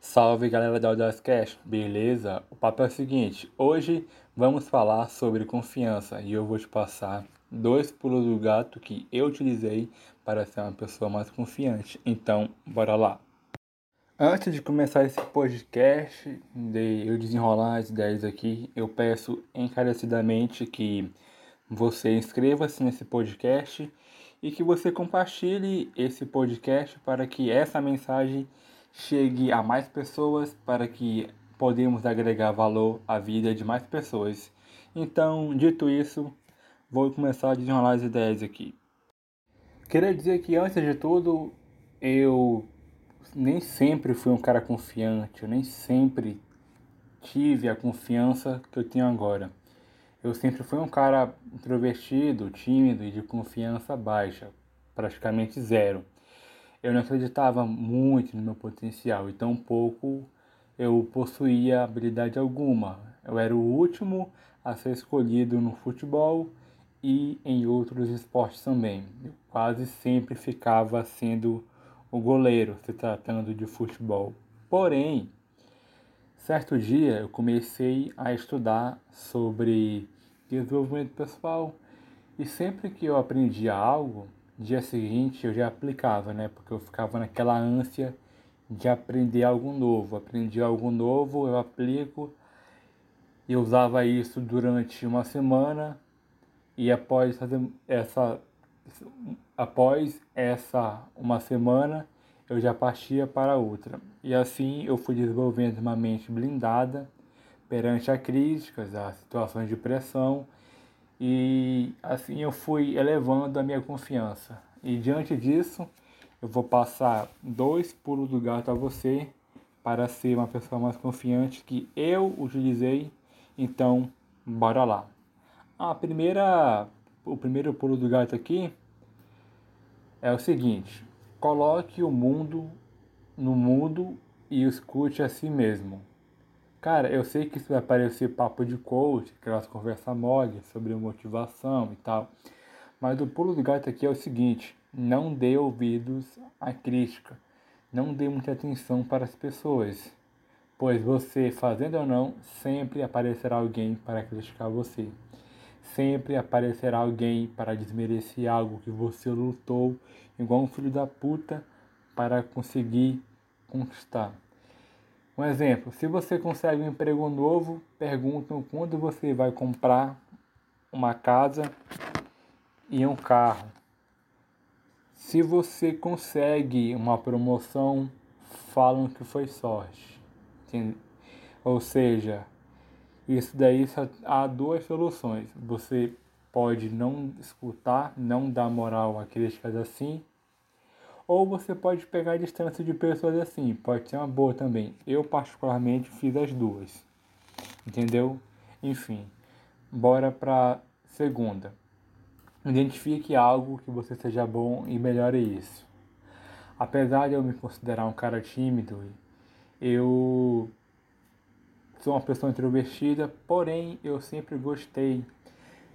Salve galera da Audacast, beleza? O papo é o seguinte: hoje vamos falar sobre confiança e eu vou te passar dois pulos do gato que eu utilizei para ser uma pessoa mais confiante. Então, bora lá! Antes de começar esse podcast, de eu desenrolar as ideias aqui, eu peço encarecidamente que você inscreva-se nesse podcast e que você compartilhe esse podcast para que essa mensagem chegue a mais pessoas, para que podemos agregar valor à vida de mais pessoas. Então, dito isso, vou começar a desenrolar as ideias aqui. Queria dizer que antes de tudo, eu nem sempre fui um cara confiante, eu nem sempre tive a confiança que eu tenho agora. Eu sempre fui um cara introvertido, tímido e de confiança baixa, praticamente zero. Eu não acreditava muito no meu potencial e tão pouco eu possuía habilidade alguma. Eu era o último a ser escolhido no futebol e em outros esportes também. Eu quase sempre ficava sendo o goleiro se tratando de futebol. Porém, Certo dia eu comecei a estudar sobre desenvolvimento pessoal e sempre que eu aprendia algo, dia seguinte eu já aplicava, né? Porque eu ficava naquela ânsia de aprender algo novo. Aprendi algo novo, eu aplico. Eu usava isso durante uma semana e após essa após essa uma semana eu já partia para outra. E assim eu fui desenvolvendo uma mente blindada perante a críticas, a situações de pressão, e assim eu fui elevando a minha confiança. E diante disso, eu vou passar dois pulos do gato a você para ser uma pessoa mais confiante que eu utilizei. Então, bora lá. A primeira, o primeiro pulo do gato aqui é o seguinte: Coloque o mundo no mundo e escute a si mesmo. Cara, eu sei que isso vai parecer papo de coach, aquelas conversas mole sobre motivação e tal. Mas o pulo do gato aqui é o seguinte: não dê ouvidos à crítica. Não dê muita atenção para as pessoas. Pois você, fazendo ou não, sempre aparecerá alguém para criticar você. Sempre aparecerá alguém para desmerecer algo que você lutou igual um filho da puta para conseguir conquistar. Um exemplo, se você consegue um emprego novo, perguntam quando você vai comprar uma casa e um carro. Se você consegue uma promoção, falam que foi sorte. Ou seja, isso daí só há duas soluções. Você pode não escutar, não dar moral a críticas assim, ou você pode pegar a distância de pessoas assim, pode ser uma boa também. Eu particularmente fiz as duas. Entendeu? Enfim, bora para segunda. Identifique algo que você seja bom e melhore isso. Apesar de eu me considerar um cara tímido, eu sou uma pessoa introvertida, porém eu sempre gostei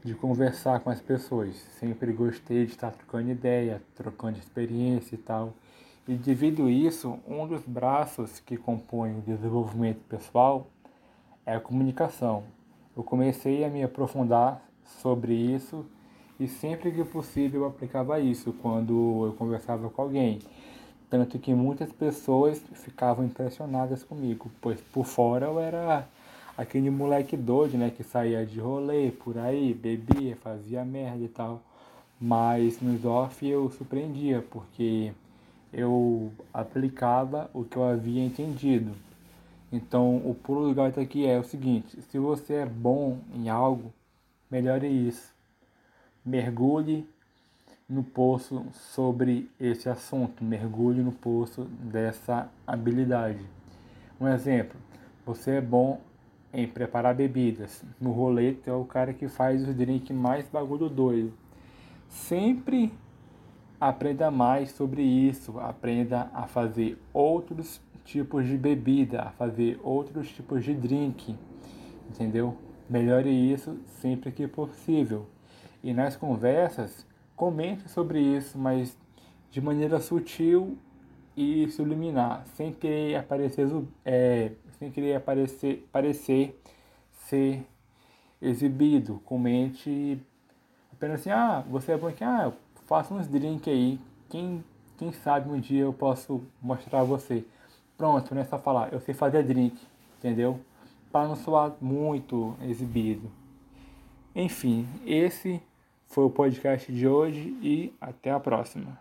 de conversar com as pessoas. Sempre gostei de estar trocando ideia, trocando experiência e tal. E devido a isso, um dos braços que compõem o desenvolvimento pessoal é a comunicação. Eu comecei a me aprofundar sobre isso e sempre que possível eu aplicava isso quando eu conversava com alguém. Tanto que muitas pessoas ficavam impressionadas comigo, pois por fora eu era aquele moleque doido, né, que saía de rolê por aí, bebia, fazia merda e tal. Mas nos off eu surpreendia, porque eu aplicava o que eu havia entendido. Então, o pulo do gato aqui é o seguinte: se você é bom em algo, melhore isso. Mergulhe no poço sobre esse assunto, mergulhe no poço dessa habilidade. Um exemplo: você é bom em preparar bebidas. No rolê, é o cara que faz os drinks mais bagulho doido. Sempre aprenda mais sobre isso, aprenda a fazer outros tipos de bebida, a fazer outros tipos de drink, entendeu? Melhore isso sempre que possível. E nas conversas, comente sobre isso, mas de maneira sutil e subliminar, sem querer aparecer, é, sem querer aparecer, parecer ser exibido. Comente apenas assim, ah, você é bom aqui, ah, faça uns drinks aí. Quem, quem sabe um dia eu posso mostrar a você. Pronto, não é só falar, eu sei fazer drink, entendeu? Para não soar muito exibido. Enfim, esse foi o podcast de hoje e até a próxima.